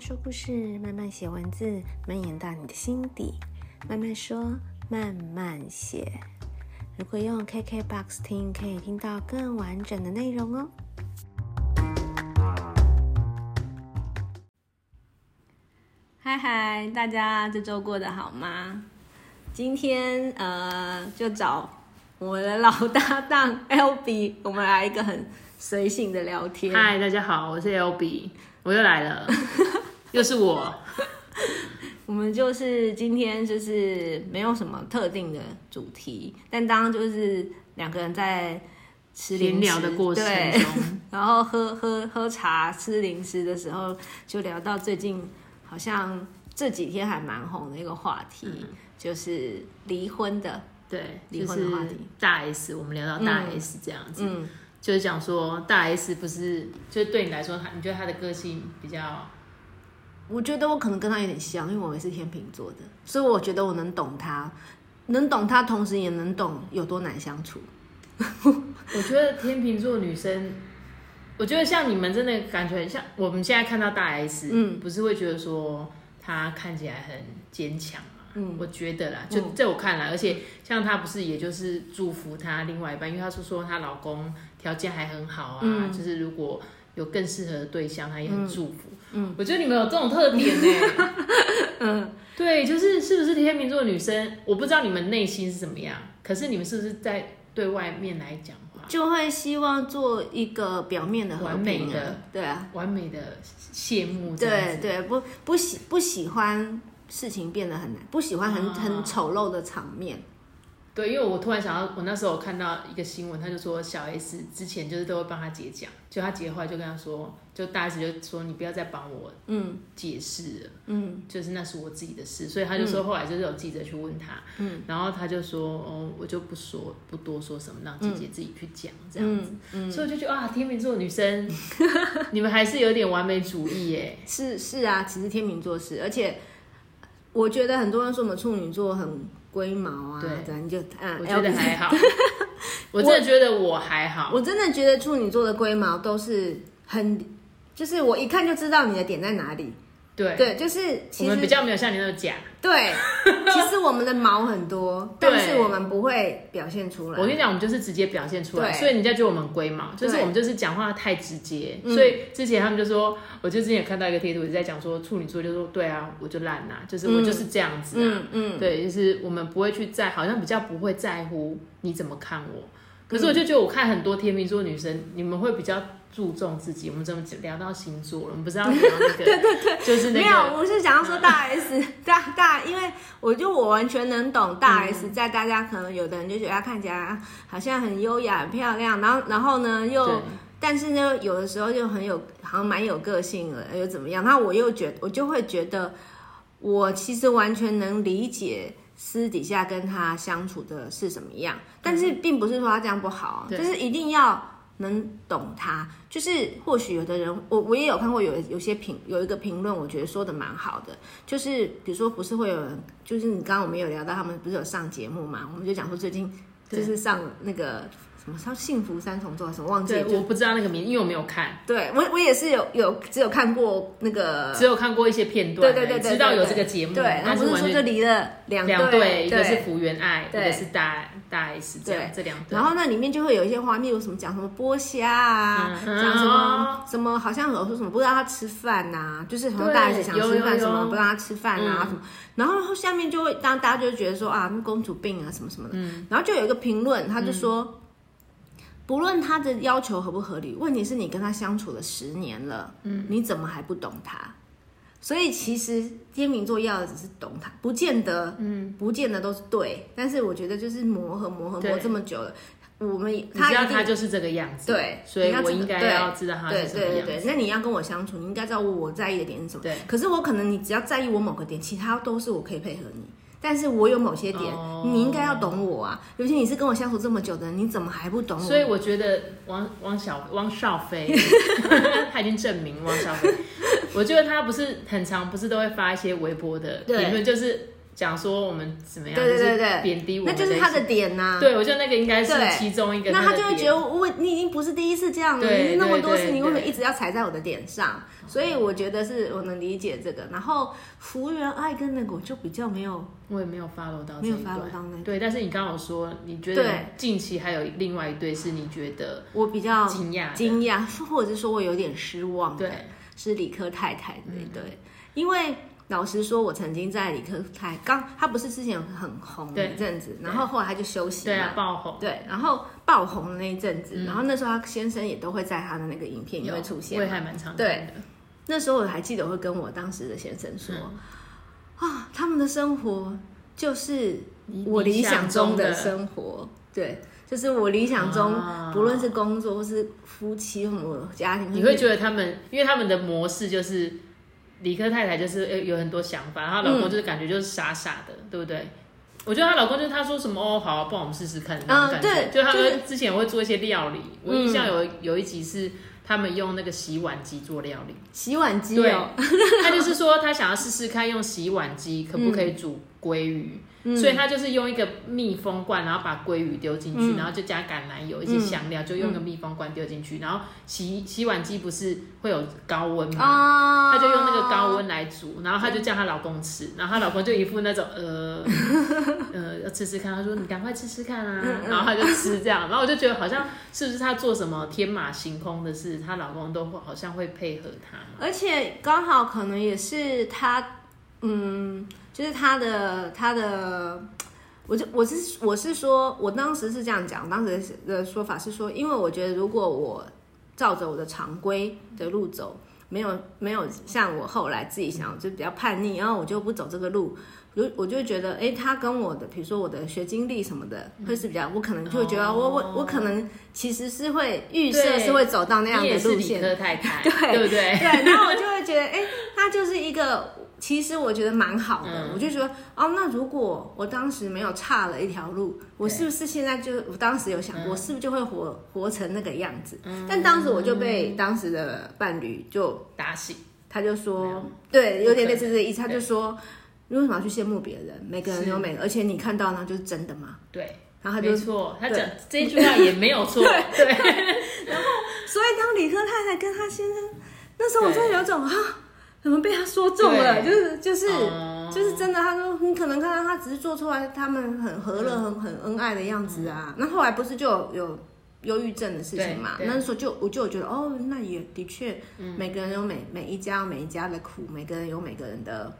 慢说故事，慢慢写文字，蔓延到你的心底。慢慢说，慢慢写。如果用 KKBOX 听，可以听到更完整的内容哦。嗨嗨，大家这周过得好吗？今天呃，就找我的老搭档 Albee，我们来一个很随性的聊天。嗨，大家好，我是 Albee，我又来了，又是我。我们就是今天就是没有什么特定的主题，但当就是两个人在吃零食的过程中，然后喝喝喝茶、吃零食的时候，就聊到最近好像这几天还蛮红的一个话题，嗯、就是离婚的，对，离婚的话题。大 S，我们聊到大 S 这样子，嗯，就是讲说大 S 不是，就是对你来说，他你觉得他的个性比较？我觉得我可能跟他有点像，因为我也是天秤座的，所以我觉得我能懂他，能懂他，同时也能懂有多难相处。我觉得天秤座女生，我觉得像你们真的感觉很像我们现在看到大 S，嗯，不是会觉得说她看起来很坚强嘛？嗯，我觉得啦，就在我看来，而且像她不是也就是祝福她另外一半，因为她是说她老公条件还很好啊，嗯，就是如果有更适合的对象，他也很祝福。嗯嗯，我觉得你们有这种特点呢。嗯，对，就是是不是天秤座的女生？我不知道你们内心是怎么样，可是你们是不是在对外面来讲话，就会希望做一个表面的完美的，对啊，完美的谢幕。对对，不不喜不喜欢事情变得很难，不喜欢很、哦、很丑陋的场面。对，因为我突然想到，我那时候看到一个新闻，他就说小 S 之前就是都会帮他姐讲，就他姐后来就跟他说，就大 S 就说你不要再帮我嗯解释了，嗯，就是那是我自己的事，所以他就说后来就是有记者去问他，嗯，然后他就说哦，我就不说不多说什么，让姐姐自己去讲这样子，嗯，嗯，所以我就觉得啊，天秤座女生，你们还是有点完美主义耶，是是啊，其实天秤座是，而且我觉得很多人说我们处女座很。龟毛啊，对，咱就啊，我觉得还好，我真的觉得我还好，我真的觉得处女座的龟毛都是很，就是我一看就知道你的点在哪里。对对，就是其们比较没有像你那么假。对，其实我们的毛很多，但是我们不会表现出来。我跟你讲，我们就是直接表现出来，所以人家觉得我们龟毛，就是我们就是讲话太直接。所以之前他们就说，我就之前有看到一个贴图，也在讲说处女座就说，对啊，我就烂呐，就是我就是这样子啊，嗯，对，就是我们不会去在，好像比较不会在乎你怎么看我。可是我就觉得我看很多天秤座女生，你们会比较。注重自己，我们怎么聊到星座了？我们不是要聊那个？对对对，就是那个。没有，我是想要说大 S 大大，因为我就我完全能懂大 S，在大家可能有的人就觉得她看起来好像很优雅、很漂亮，然后然后呢又，但是呢有的时候就很有好像蛮有个性的，又怎么样？那我又觉我就会觉得，我其实完全能理解私底下跟他相处的是什么样，但是并不是说他这样不好，就是一定要。能懂他，就是或许有的人，我我也有看过有有些评有一个评论，我觉得说的蛮好的，就是比如说不是会有人，就是你刚刚我们有聊到他们不是有上节目嘛，我们就讲说最近就是上那个。什么叫幸福三重奏？什么忘记我不知道那个名，因为我没有看。对，我我也是有有只有看过那个，只有看过一些片段。对对对，知道有这个节目。对，然后不是说就离了两两对，一个是福原爱，一个是大大 S，这样这两对。然后那里面就会有一些画面，有什么讲什么剥虾啊，讲什么什么，好像有说什么不让他吃饭呐，就是什么大 S 想吃饭，什么不让他吃饭啊什么。然后下面就会当大家就觉得说啊，公主病啊什么什么的。然后就有一个评论，他就说。不论他的要求合不合理，问题是你跟他相处了十年了，嗯，你怎么还不懂他？所以其实天秤座要的只是懂他，不见得，嗯，不见得都是对。但是我觉得就是磨合磨合磨这么久了，我们他知道他就是这个样子，对，所以我应该要知道他是什么样子。对对对，那你要跟我相处，你应该知道我在意的点是什么。对，可是我可能你只要在意我某个点，其他都是我可以配合你。但是我有某些点，oh. 你应该要懂我啊！尤其你是跟我相处这么久的人，你怎么还不懂我？所以我觉得王王小汪少菲，他已经证明汪少菲。我觉得他不是很常，不是都会发一些微博的评论，就是讲说我们怎么样，对对对对，贬低我们，那就是他的点呐、啊。对，我觉得那个应该是其中一个。那他就会觉得我你已经不是第一次这样了，你那么多次，你为什么一直要踩在我的点上？所以我觉得是我能理解这个。然后福原爱跟那个我就比较没有，我也没有 follow 到，没有 follow 到那个。对，但是你刚刚有说，你觉得近期还有另外一对是你觉得我比较惊讶、惊讶，或者是说我有点失望的，对，是理科太太的那对，因为。老实说，我曾经在理科太刚，他不是之前很红的一阵子，然后后来他就休息了，对啊，爆红，对，然后爆红的那一阵子，嗯、然后那时候他先生也都会在他的那个影片也会出现，我也还蛮常的。对，那时候我还记得我会跟我当时的先生说，嗯、啊，他们的生活就是我理想中的生活，对，就是我理想中，啊、不论是工作或是夫妻或家庭，你会觉得他们，因为他们的模式就是。理科太太就是有很多想法，然后老公就是感觉就是傻傻的，嗯、对不对？我觉得她老公就是他说什么哦，好、啊，不然我们试试看那种感觉。嗯、对，就他们之前会做一些料理，嗯、我印象有有一集是他们用那个洗碗机做料理。洗碗机哦，对，他就是说他想要试试看用洗碗机可不可以煮鲑鱼。所以他就是用一个密封罐，然后把鲑鱼丢进去，嗯、然后就加橄榄油、一些香料，嗯、就用个密封罐丢进去，然后洗洗碗机不是会有高温吗？哦、他就温来煮，然后她就叫她老公吃，然后她老公就一副那种呃 呃要吃吃看，她说你赶快吃吃看啊，然后她就吃这样，然后我就觉得好像是不是她做什么天马行空的事，她老公都好像会配合她，而且刚好可能也是她嗯。就是她的她的，我就我是我是说，我当时是这样讲，当时的说法是说，因为我觉得如果我照着我的常规的路走，没有没有像我后来自己想，就比较叛逆，然后我就不走这个路，我我就觉得，哎，他跟我的，比如说我的学经历什么的，会是比较，我可能就会觉得，我我我可能其实是会预设是会走到那样的路线，太太对对不对？对，然后我就会觉得，哎，他就是一个。其实我觉得蛮好的，嗯、我就觉得哦，那如果我当时没有差了一条路，我是不是现在就我当时有想过，是不是就会活活成那个样子？嗯、但当时我就被当时的伴侣就打醒，他就说，有。对，有点类似这个意思，他就说，你为什么要去羡慕别人？每个人有每个，而且你看到呢就是真的吗？对，然后他就错，他讲对这句话也没有错，对。对。然后，所以当理科太太跟他先生，那时候我就有种哈。怎么被他说中了？就是就是、嗯、就是真的。他说你可能看到他只是做出来，他们很和乐、很很恩爱的样子啊。那、嗯、后来不是就有有忧郁症的事情嘛？那时候就我就觉得哦，那也的确，每个人有每每一家有每一家的苦，每个人有每个人的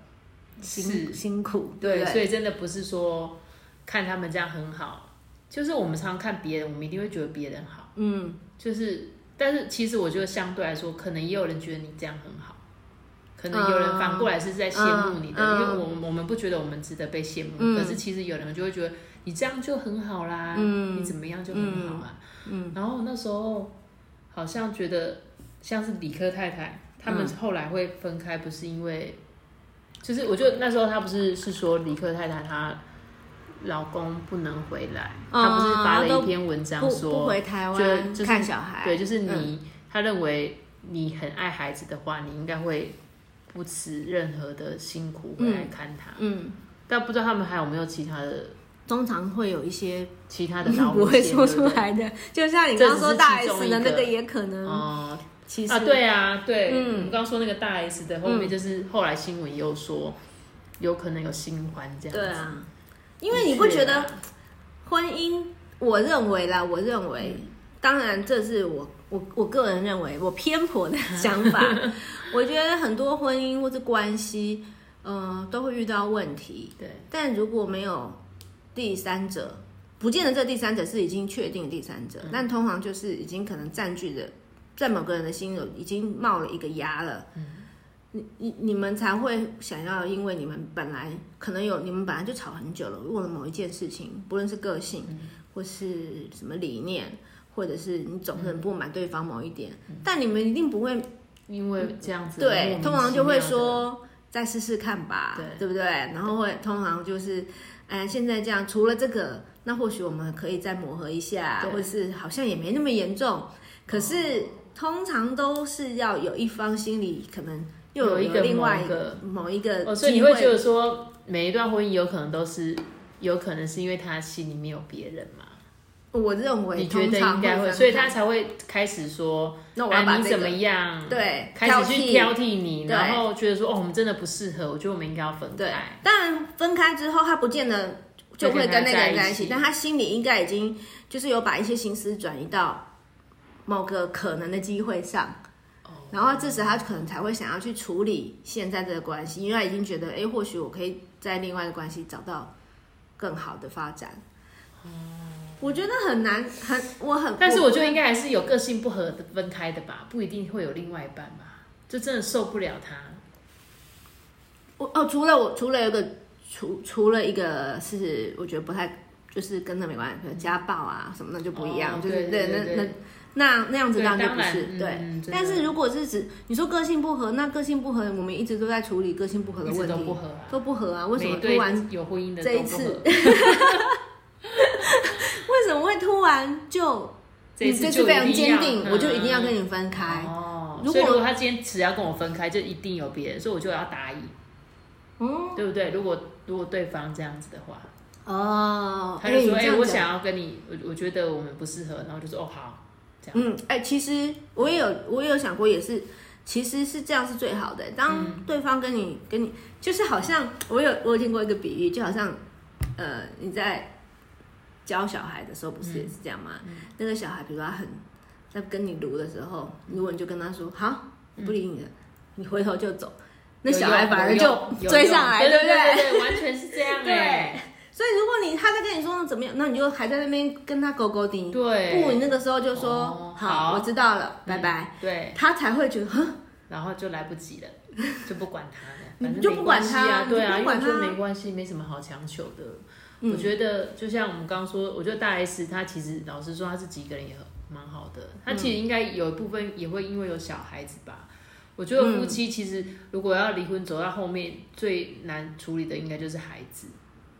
辛辛苦，对，对，对。所以真的不是说看他们这样很好，就是我们常常看别人，我们一定会觉得别人好。嗯，就是，但是其实我觉得相对来说，可能也有人觉得你这样很好。可能有人反过来是在羡慕你的，嗯、因为我我们不觉得我们值得被羡慕，嗯、可是其实有人就会觉得你这样就很好啦，嗯、你怎么样就很好啊。嗯。嗯、然后那时候好像觉得像是理科太太，他们后来会分开，不是因为，就是我觉得那时候他不是是说理科太太她老公不能回来，她、嗯、不是发了一篇文章说不回台湾、就是、看小孩，对，就是你，他、嗯、认为你很爱孩子的话，你应该会。不辞任何的辛苦回来看他，嗯，嗯，但不知道他们还有没有其他的，通常会有一些其他的 老不会说出来的，就像你刚刚说大 S 的那个也可能，哦，其实啊，对啊，对，嗯，我们刚刚说那个大 S 的后面就是后来新闻又说有可能有新欢这样子，对啊，因为你不觉得婚姻？我认为啦，我认为，嗯、当然这是我。我我个人认为，我偏颇的 想法，我觉得很多婚姻或者关系，嗯、呃，都会遇到问题。对，但如果没有第三者，不见得这第三者是已经确定的第三者，嗯、但通常就是已经可能占据着在某个人的心里已经冒了一个芽了。嗯，你你你们才会想要，因为你们本来可能有，你们本来就吵很久了，为了某一件事情，不论是个性、嗯、或是什么理念。或者是你总是很不满对方某一点，嗯、但你们一定不会因为这样子对，通常就会说再试试看吧，对，对不对？然后会通常就是，哎，现在这样，除了这个，那或许我们可以再磨合一下，或者是好像也没那么严重。可是、哦、通常都是要有一方心里可能又有一个另外一个某一个，哦，所以你会觉得说。每一段婚姻有可能都是，有可能是因为他心里面有别人嘛？我认为你觉得应该会，所以他才会开始说，那我要把、这个、你怎么样？对，开始去挑剔你，然后觉得说，哦，我们真的不适合，我觉得我们应该要分开。当然，分开之后，他不见得就会跟那个人在一起，但他心里应该已经就是有把一些心思转移到某个可能的机会上，然后这时他可能才会想要去处理现在这个关系，因为他已经觉得，哎，或许我可以在另外的关系找到更好的发展。我觉得很难，很我很，但是我觉得应该还是有个性不合的分开的吧，不一定会有另外一半吧，就真的受不了他。我哦，除了我，除了有个，除除了一个是我觉得不太，就是跟那没关系，比如家暴啊什么的就不一样，哦、就是对那那那那样子当然就不是对，对、嗯。但是如果是指你说个性不合，那个性不合，我们一直都在处理个性不合的问题，都不合、啊，都不合啊？为什么突然有婚姻的这一次？突然就这次就非常坚定，我就一定要跟你分开？哦，如果如果他坚持要跟我分开，就一定有别人，所以我就要答应。嗯，对不对？如果如果对方这样子的话，哦，他就说：“哎、欸，我想要跟你，我我觉得我们不适合。”然后就说：“哦，好。”这样。嗯，哎、欸，其实我也有我也有想过，也是，其实是这样是最好的。当对方跟你跟你，就是好像我有我有听过一个比喻，就好像呃你在。教小孩的时候不是也是这样吗？嗯、那个小孩，比如说他很在跟你读的时候，如果你就跟他说好，不理你了，你回头就走，那小孩反而就追上来，对不对？对对对，完全是这样。对，所以如果你他在跟你说怎么样，那你就还在那边跟他勾勾顶。对，不，你那个时候就说、哦、好，我知道了，嗯、拜拜。对，他才会觉得，然后就来不及了，就不管他了，反正就不管他，对啊，不管他因为没关系，没什么好强求的。我觉得就像我们刚刚说，我觉得大 S 她其实老实说，她是几个人也蛮好的。她其实应该有一部分也会因为有小孩子吧。我觉得夫妻其实如果要离婚走到后面，最难处理的应该就是孩子。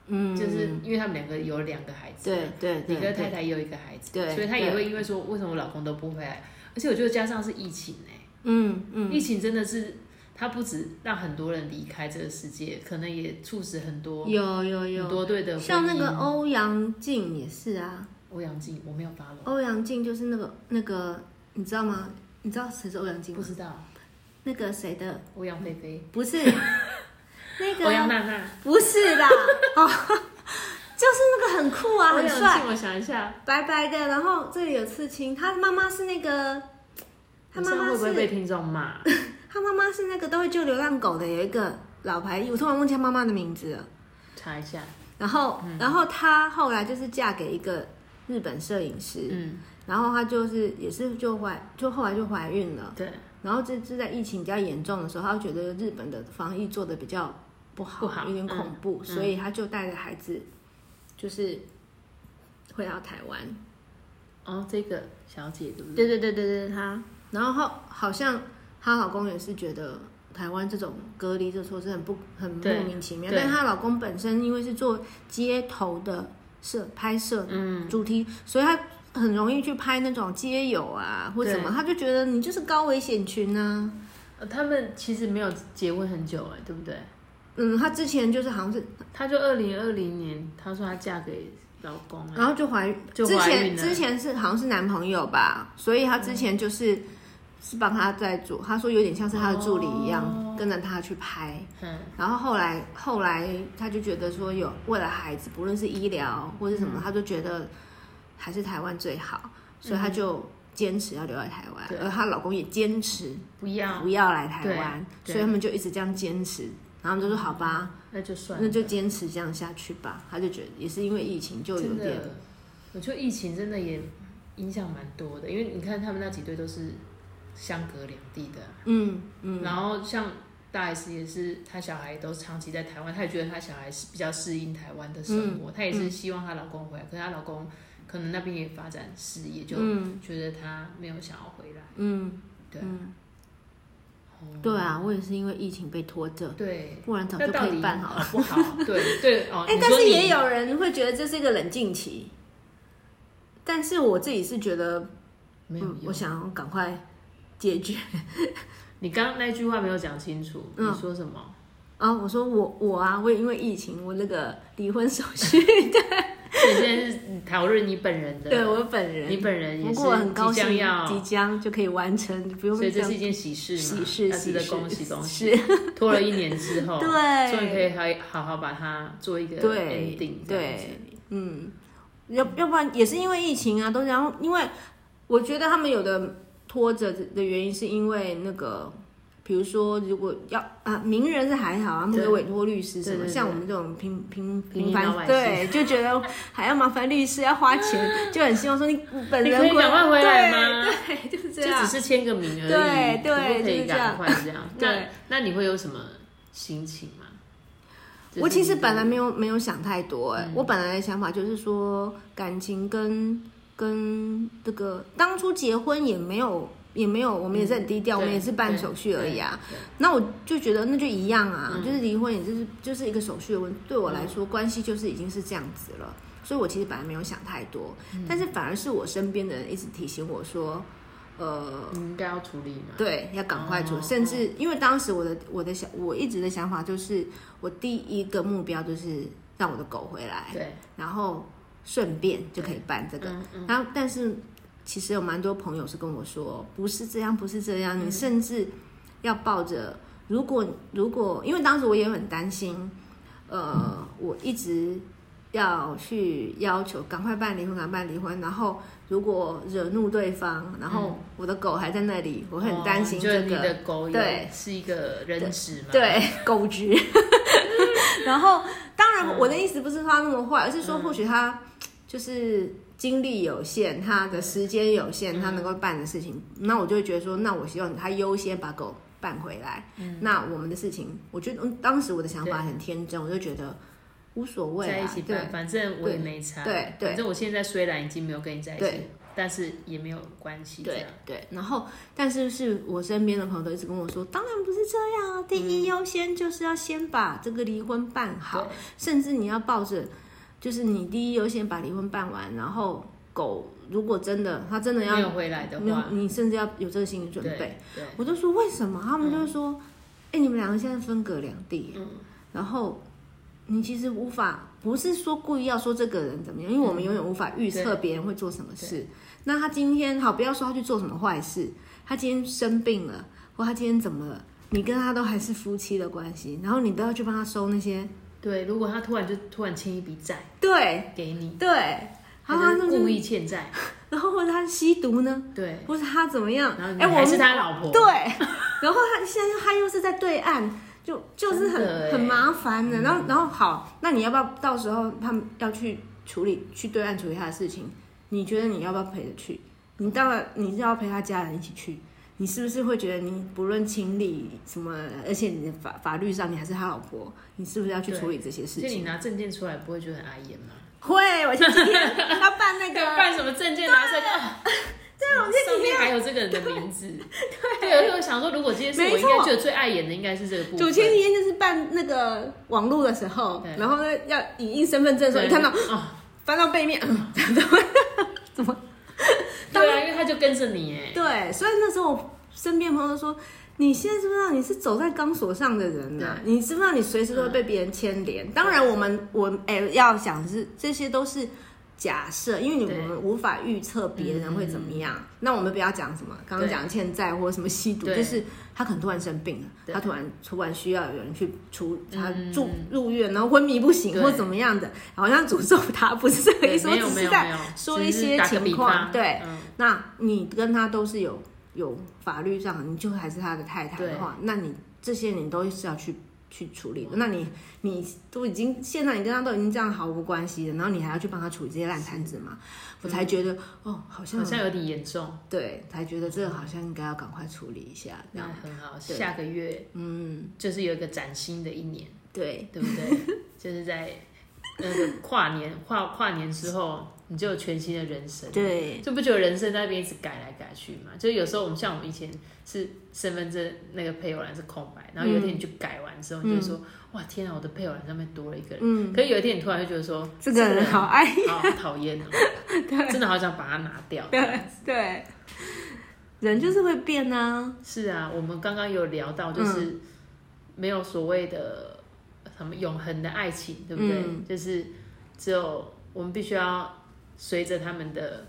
嗯，就是因为他们两个有两个孩子，对对，你跟太太也有一个孩子，对，所以她也会因为说为什么我老公都不回来？而且我觉得加上是疫情哎，嗯嗯，疫情真的是。他不止让很多人离开这个世界，可能也促使很多有有有很多对的，像那个欧阳靖也是啊。欧阳靖我没有发了。欧阳靖就是那个那个，你知道吗？你知道谁是欧阳靖吗？不知道。那个谁的？欧阳菲菲？不是。那个欧阳娜娜？不是的。哦，就是那个很酷啊，很帅。我想一下，白白的，然后这里有刺青。他妈妈是那个，他妈妈是会不会被听众骂？他妈妈是那个都会救流浪狗的，有一个老牌，我突然忘记他妈妈的名字了。查一下。然后，嗯、然后她后来就是嫁给一个日本摄影师，嗯，然后她就是也是就怀，就后来就怀孕了，对。然后这是在疫情比较严重的时候，她觉得日本的防疫做的比较不好，不好，有点恐怖，嗯、所以她就带着孩子，就是回到台湾。哦，这个小姐对不对？对对对对对，她，然后好，好像。她老公也是觉得台湾这种隔离的措施很不很莫名其妙，但她老公本身因为是做街头的摄拍摄主题，嗯，所以他很容易去拍那种街友啊或什么，他就觉得你就是高危险群啊。他们其实没有结婚很久哎，对不对？嗯，她之前就是好像是，她就二零二零年，她说她嫁给老公，然后就怀孕。之前之前是好像是男朋友吧，所以她之前就是。嗯是帮他在做，他说有点像是他的助理一样，哦、跟着他去拍。嗯，然后后来后来他就觉得说有为了孩子，不论是医疗或是什么，嗯、他就觉得还是台湾最好，所以他就坚持要留在台湾，而她老公也坚持不要不要来台湾，所以他们就一直这样坚持。然后他们就说好吧，那就算，那就坚持这样下去吧。他就觉得也是因为疫情就有点，我觉得疫情真的也影响蛮多的，因为你看他们那几对都是。相隔两地的，嗯嗯，然后像大 S 也是，她小孩都长期在台湾，她也觉得她小孩是比较适应台湾的生活，她、嗯、也是希望她老公回来，可是她老公可能那边也发展事业，就觉得她没有想要回来，嗯，对，对啊，我也是因为疫情被拖着，对，不然早就可以办好了，好不好？对 对哦，哎、欸，但是也有人会觉得这是一个冷静期，但是我自己是觉得没有、嗯，我想要赶快。解决，你刚刚那句话没有讲清楚，你说什么？啊，我说我我啊，我也因为疫情，我那个离婚手续 对。现在是讨论你本人的，对我本人，你本人也是即将要即将就可以完成，不用。所以这是一件喜事嘛，喜事，喜事，恭喜恭喜！拖了一年之后，对，终于可以好好好把它做一个 ending，对，嗯，要要不然也是因为疫情啊，都然后因为我觉得他们有的拖着的原因是因为那个。比如说，如果要啊，名人是还好啊，或者委托律师什么，像我们这种平平平凡，对，就觉得还要麻烦律师要花钱，就很希望说你本人可以赶快回来吗？对，就是这样，就只是签个名而已，对对，可以赶快这样。对，那你会有什么心情吗？我其实本来没有没有想太多，哎，我本来的想法就是说感情跟跟这个当初结婚也没有。也没有，我们也是很低调，嗯、我们也是办手续而已啊。那我就觉得那就一样啊，嗯、就是离婚也就是就是一个手续的问题。对我来说，嗯、关系就是已经是这样子了。所以我其实本来没有想太多，嗯、但是反而是我身边的人一直提醒我说，呃，你应该要处理嘛。对，要赶快处理。哦、甚至因为当时我的我的想我一直的想法就是，我第一个目标就是让我的狗回来，对，然后顺便就可以办这个。嗯嗯、然后但是。其实有蛮多朋友是跟我说，不是这样，不是这样。你甚至要抱着，如果如果，因为当时我也很担心，呃，我一直要去要求赶快办离婚，赶快办离婚。然后如果惹怒对方，然后我的狗还在那里，我很担心这个。哦、你的狗对是一个人质嘛？对，狗局。然后当然我的意思不是他那么坏，而是说或许他就是。精力有限，他的时间有限，他能够办的事情，嗯、那我就会觉得说，那我希望他优先把狗办回来。嗯、那我们的事情，我觉得当时我的想法很天真，我就觉得无所谓、啊，在一起办，对反正我也没差。对对，反正我现在虽然已经没有跟你在一起，但是也没有关系。对对，然后但是是我身边的朋友都一直跟我说，当然不是这样啊，第一优先就是要先把这个离婚办好，甚至你要抱着。就是你第一优先把离婚办完，然后狗如果真的他真的要没有回来的话，你甚至要有这个心理准备。我就说为什么？他们就是说，哎、嗯，你们两个现在分隔两地，嗯、然后你其实无法，不是说故意要说这个人怎么样，因为我们永远无法预测别人会做什么事。那他今天好，不要说他去做什么坏事，他今天生病了，或他今天怎么了，你跟他都还是夫妻的关系，然后你都要去帮他收那些。对，如果他突然就突然欠一笔债，对，给你，对，他是故意欠债，然后或者他吸毒呢，对，或者他怎么样，哎，我是他老婆，对，然后他现在他又是在对岸，就就是很很麻烦的，然后然后好，那你要不要到时候他们要去处理去对岸处理他的事情？你觉得你要不要陪着去？你当然你是要陪他家人一起去。你是不是会觉得你不论情理什么，而且你的法法律上你还是他老婆，你是不是要去处理这些事情？就你拿证件出来不会觉得很碍眼吗？会，我前几天 他办那个办什么证件拿出来，对，我前几天还有这个人的名字，对，而且我想说，如果这件事我应该觉得最碍眼的应该是这个部分。我前几天就是办那个网络的时候，然后呢要影印身份证的时候，你看到翻到背面，怎么怎么？他就跟着你哎。对，所以那时候我身边朋友说：“你现在知不知道你是走在钢索上的人呢？对你知不知道你随时都会被别人牵连？嗯、当然，我们我哎、欸、要想是这些都是假设，因为你我们无法预测别人会怎么样。对那我们不要讲什么刚刚讲欠债或者什么吸毒，就是他可能突然生病了，他突然突然需要有人去出他住入院，然后昏迷不醒或怎么样的，好像诅咒他，不是这个意思，我只是在说一些情况。对，嗯、那你跟他都是有。有法律上，你就还是他的太太的话，那你这些你都是要去去处理的。那你你都已经现在你跟他都已经这样毫无关系了，然后你还要去帮他处理这些烂摊子嘛？我才觉得哦，好像好像有点严重。对，才觉得这个好像应该要赶快处理一下。那很好，对下个月嗯，就是有一个崭新的一年，对对不对？就是在那个跨年跨跨年之后。你就有全新的人生，对，就不觉得人生在那边一直改来改去嘛？就有时候我们像我们以前是身份证那个配偶栏是空白，然后有一天你就改完之后，你就说哇天啊，我的配偶栏上面多了一个人。嗯，可是有一天你突然就觉得说这个人好爱，好讨厌 哦，真的好想把它拿掉。对对，人就是会变啊。是啊，我们刚刚有聊到，就是没有所谓的什么永恒的爱情，对不对？嗯、就是只有我们必须要随着他们的，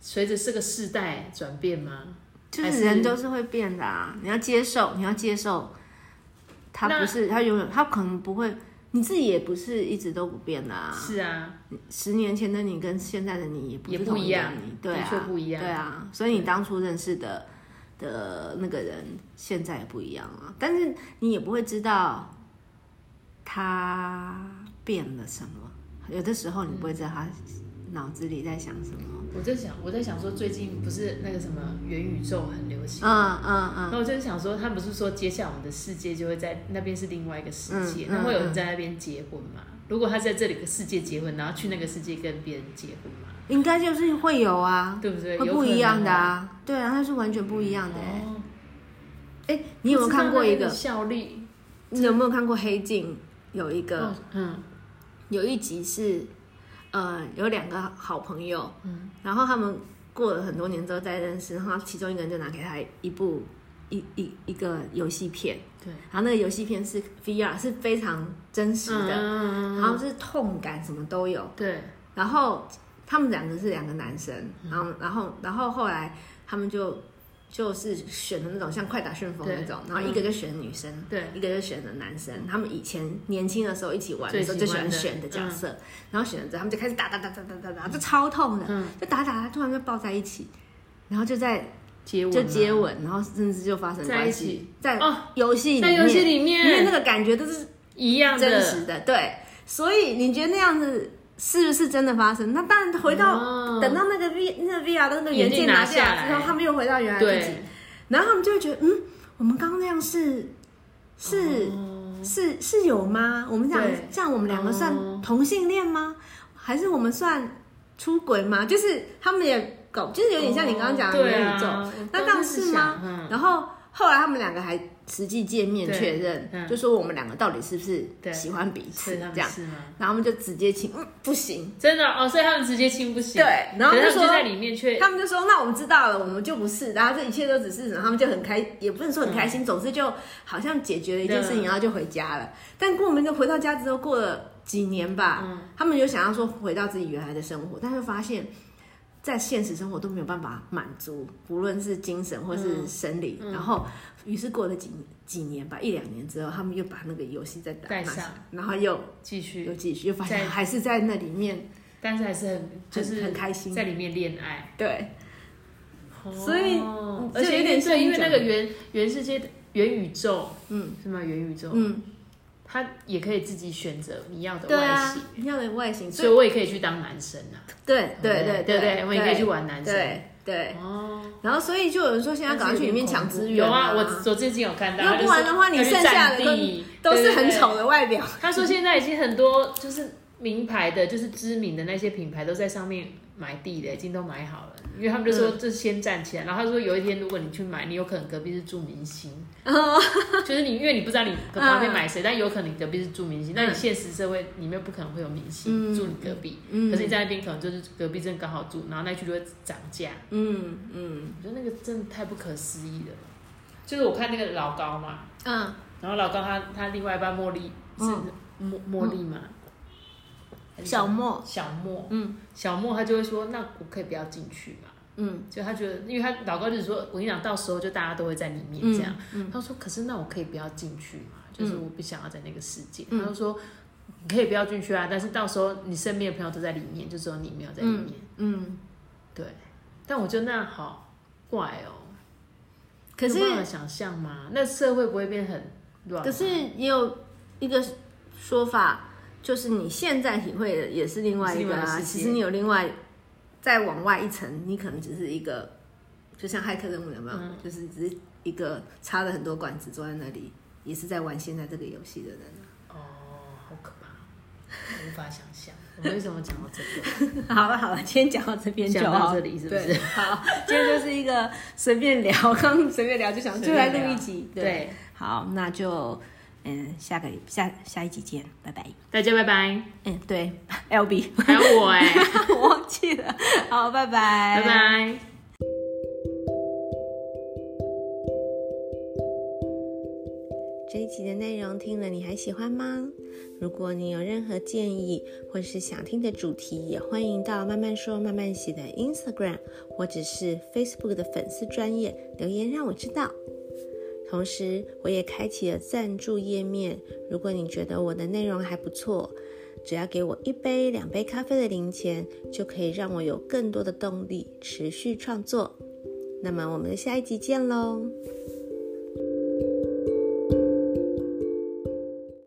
随着这个世代转变吗？就是人都是会变的啊！你要接受，你要接受，他不是他永远，他可能不会。你自己也不是一直都不变的啊。是啊，十年前的你跟现在的你也不一样，你对啊，的确不一样。对啊，所以你当初认识的的那个人，现在也不一样啊。但是你也不会知道他变了什么，有的时候你不会知道他脑子里在想什么。我在想，我在想说，最近不是那个什么元宇宙很流行，嗯嗯嗯，那我就想说，他不是说接下来我们的世界就会在那边是另外一个世界，那、嗯嗯、会有人在那边结婚吗？如果他在这里的世界结婚，然后去那个世界跟别人结婚吗？应该就是会有啊，对不对？会不一样的啊，对啊，它是完全不一样的、欸。哎、哦，你有没有看过一个效力？你有没有看过黑镜？有一个，哦、嗯，有一集是。呃，有两个好朋友，嗯，然后他们过了很多年之后再认识，然后其中一个人就拿给他一部一一一个游戏片，对，然后那个游戏片是 VR，是非常真实的，嗯，然后是痛感什么都有，对，然后他们两个是两个男生，然后然后然后后来他们就。就是选的那种像快打旋风那种，然后一个就选女生，对，一个就选的男生。他们以前年轻的时候一起玩的时候就喜欢选的角色，然后选了之后他们就开始打打打打打打打，就超痛的，就打打打，突然就抱在一起，然后就在接吻，就接吻，然后甚至就发生关系，在游戏在游戏里面，因为那个感觉都是一样真实的，对，所以你觉得那样子？是不是真的发生？那当然，回到、哦、等到那个 V 那个 VR 的那个原件拿下来之后，他们又回到原来自己，然后他们就会觉得，嗯，我们刚刚那样是是、哦、是是有吗？我们这样这样，我们两个算同性恋吗？还是我们算出轨吗？就是他们也搞，就是有点像你刚刚讲的元宇宙，啊、那这样是吗？嗯、然后后来他们两个还。实际见面确认，嗯、就说我们两个到底是不是喜欢彼此这样，然后我们就直接亲，嗯，不行，真的哦，所以他们直接亲不行，对，然后就说就在里面却，他们就说那我们知道了，我们就不是，然后这一切都只是，然后他们就很开，也不能说很开心，嗯、总之就好像解决了一件事情，然后就回家了。但过门就回到家之后，过了几年吧，嗯、他们就想要说回到自己原来的生活，但是发现。在现实生活都没有办法满足，不论是精神或是生理。嗯嗯、然后，于是过了几几年吧，一两年之后，他们又把那个游戏再带上，然后又继续，又继续，又发现还是在那里面，但是还是很就是很开心，在里面恋爱。对，哦、所以而且有点对，因为那个元元世界元宇宙，嗯，是吗？元宇宙，嗯。他也可以自己选择你要的外形，你要的外形，所以我也可以去当男生啊。对对对对对，我也可以去玩男生。对哦，然后所以就有人说现在赶快去里面抢资源。有啊，我我最近有看到。要不然的话，你剩下的都都是很丑的外表。他说现在已经很多就是名牌的，就是知名的那些品牌都在上面。买地的已经都买好了，因为他们就说这先站起来，嗯、然后他说有一天如果你去买，你有可能隔壁是住明星，哦、就是你因为你不知道你旁边买谁，嗯、但有可能你隔壁是住明星，嗯、但你现实社会里面不可能会有明星、嗯、住你隔壁，嗯、可是你在那边可能就是隔壁真的刚好住，然后那区就会涨价，嗯嗯，我觉得那个真的太不可思议了，就是我看那个老高嘛，嗯，然后老高他他另外一半茉莉是茉茉莉嘛。嗯。小莫，小莫，嗯，小莫他就会说，那我可以不要进去嘛，嗯，就他觉得，因为他老高就是说，我跟你讲，到时候就大家都会在里面这样，嗯。嗯、他说，可是那我可以不要进去嘛，就是我不想要在那个世界，嗯、他就说，你可以不要进去啊，但是到时候你身边的朋友都在里面，就只有你没有在里面，嗯，嗯。对，但我觉得那样好怪哦、喔，可是有办法想象吗？那社会不会变很乱？可是也有一个说法。就是你现在体会的也是另外一个啊，其实你有另外再往外一层，你可能只是一个，就像骇客任务有没有？嗯、就是只是一个插了很多管子坐在那里，也是在玩现在这个游戏的人。哦，好可怕，无法想象。我们为什么讲到这个？好了好了，今天讲到这边就讲到这里，是不是？好，今天就是一个随便聊，刚随便聊就想就来录一集，对，对好，那就。嗯，下个下下一集见，拜拜，大家拜拜。嗯，对，LB 还有我哎、欸，我忘记了。好，拜拜，拜拜。这一集的内容听了你还喜欢吗？如果你有任何建议或是想听的主题，也欢迎到慢慢说慢慢写的 Instagram 或者是 Facebook 的粉丝专页留言让我知道。同时，我也开启了赞助页面，如果你觉得我的内容还不错，只要给我一杯、两杯咖啡的零钱，就可以让我有更多的动力持续创作。那么，我们下一集见喽！